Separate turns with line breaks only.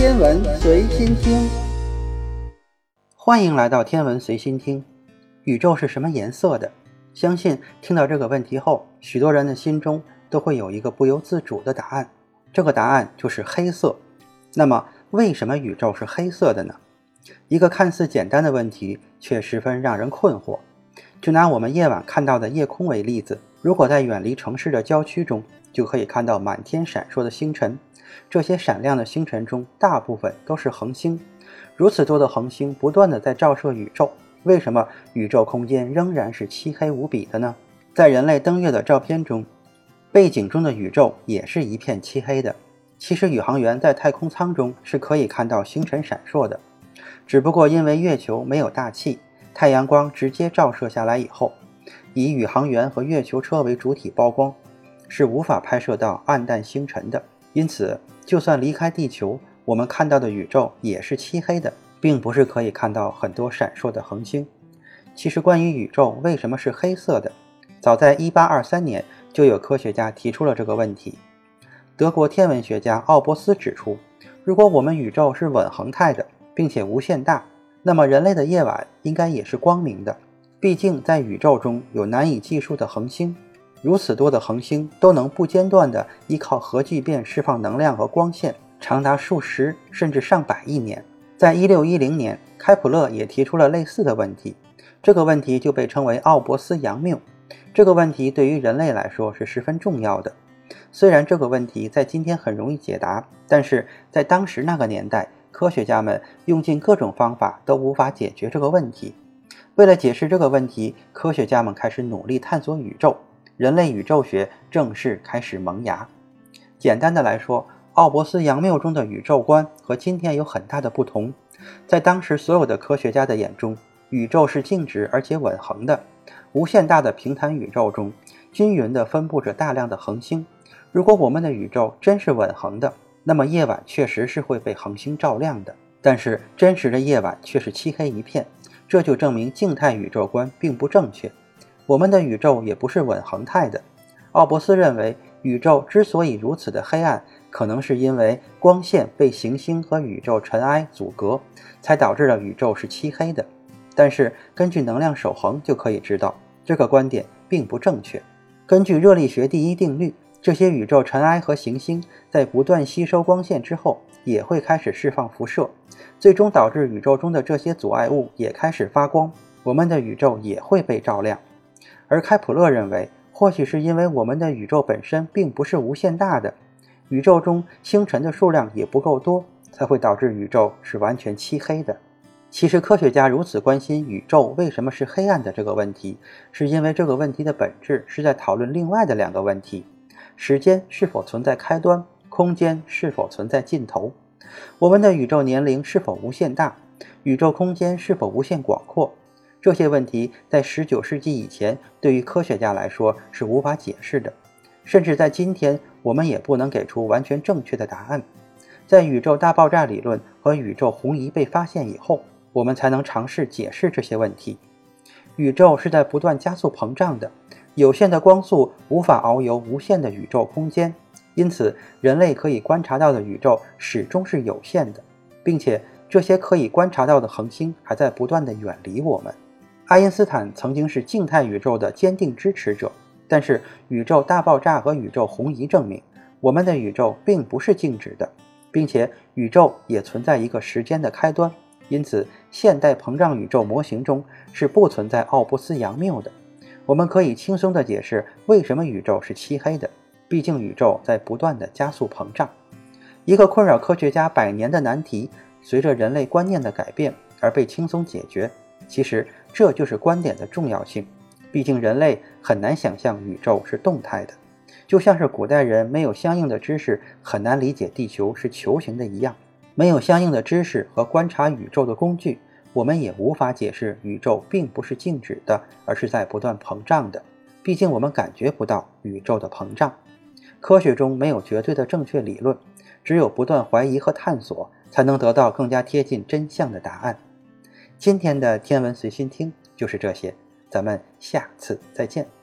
天文随心听，
欢迎来到天文随心听。宇宙是什么颜色的？相信听到这个问题后，许多人的心中都会有一个不由自主的答案，这个答案就是黑色。那么，为什么宇宙是黑色的呢？一个看似简单的问题，却十分让人困惑。就拿我们夜晚看到的夜空为例子，如果在远离城市的郊区中，就可以看到满天闪烁的星辰。这些闪亮的星辰中，大部分都是恒星。如此多的恒星不断的在照射宇宙，为什么宇宙空间仍然是漆黑无比的呢？在人类登月的照片中，背景中的宇宙也是一片漆黑的。其实宇航员在太空舱中是可以看到星辰闪烁的，只不过因为月球没有大气。太阳光直接照射下来以后，以宇航员和月球车为主体曝光，是无法拍摄到暗淡星辰的。因此，就算离开地球，我们看到的宇宙也是漆黑的，并不是可以看到很多闪烁的恒星。其实，关于宇宙为什么是黑色的，早在1823年就有科学家提出了这个问题。德国天文学家奥伯斯指出，如果我们宇宙是稳恒态的，并且无限大。那么，人类的夜晚应该也是光明的。毕竟，在宇宙中有难以计数的恒星，如此多的恒星都能不间断地依靠核聚变释放能量和光线，长达数十甚至上百亿年。在一六一零年，开普勒也提出了类似的问题，这个问题就被称为奥伯斯扬谬。这个问题对于人类来说是十分重要的。虽然这个问题在今天很容易解答，但是在当时那个年代。科学家们用尽各种方法都无法解决这个问题。为了解释这个问题，科学家们开始努力探索宇宙，人类宇宙学正式开始萌芽。简单的来说，奥伯斯扬谬中的宇宙观和今天有很大的不同。在当时所有的科学家的眼中，宇宙是静止而且稳恒的。无限大的平坦宇宙中，均匀地分布着大量的恒星。如果我们的宇宙真是稳恒的，那么夜晚确实是会被恒星照亮的，但是真实的夜晚却是漆黑一片，这就证明静态宇宙观并不正确。我们的宇宙也不是稳恒态的。奥伯斯认为，宇宙之所以如此的黑暗，可能是因为光线被行星和宇宙尘埃阻隔，才导致了宇宙是漆黑的。但是根据能量守恒就可以知道，这个观点并不正确。根据热力学第一定律。这些宇宙尘埃和行星在不断吸收光线之后，也会开始释放辐射，最终导致宇宙中的这些阻碍物也开始发光，我们的宇宙也会被照亮。而开普勒认为，或许是因为我们的宇宙本身并不是无限大的，宇宙中星辰的数量也不够多，才会导致宇宙是完全漆黑的。其实，科学家如此关心宇宙为什么是黑暗的这个问题，是因为这个问题的本质是在讨论另外的两个问题。时间是否存在开端？空间是否存在尽头？我们的宇宙年龄是否无限大？宇宙空间是否无限广阔？这些问题在19世纪以前，对于科学家来说是无法解释的。甚至在今天，我们也不能给出完全正确的答案。在宇宙大爆炸理论和宇宙红移被发现以后，我们才能尝试解释这些问题。宇宙是在不断加速膨胀的。有限的光速无法遨游无限的宇宙空间，因此人类可以观察到的宇宙始终是有限的，并且这些可以观察到的恒星还在不断的远离我们。爱因斯坦曾经是静态宇宙的坚定支持者，但是宇宙大爆炸和宇宙红移证明，我们的宇宙并不是静止的，并且宇宙也存在一个时间的开端。因此，现代膨胀宇宙模型中是不存在奥布斯杨谬的。我们可以轻松地解释为什么宇宙是漆黑的，毕竟宇宙在不断的加速膨胀。一个困扰科学家百年的难题，随着人类观念的改变而被轻松解决。其实这就是观点的重要性。毕竟人类很难想象宇宙是动态的，就像是古代人没有相应的知识，很难理解地球是球形的一样。没有相应的知识和观察宇宙的工具。我们也无法解释宇宙并不是静止的，而是在不断膨胀的。毕竟我们感觉不到宇宙的膨胀。科学中没有绝对的正确理论，只有不断怀疑和探索，才能得到更加贴近真相的答案。今天的天文随心听就是这些，咱们下次再见。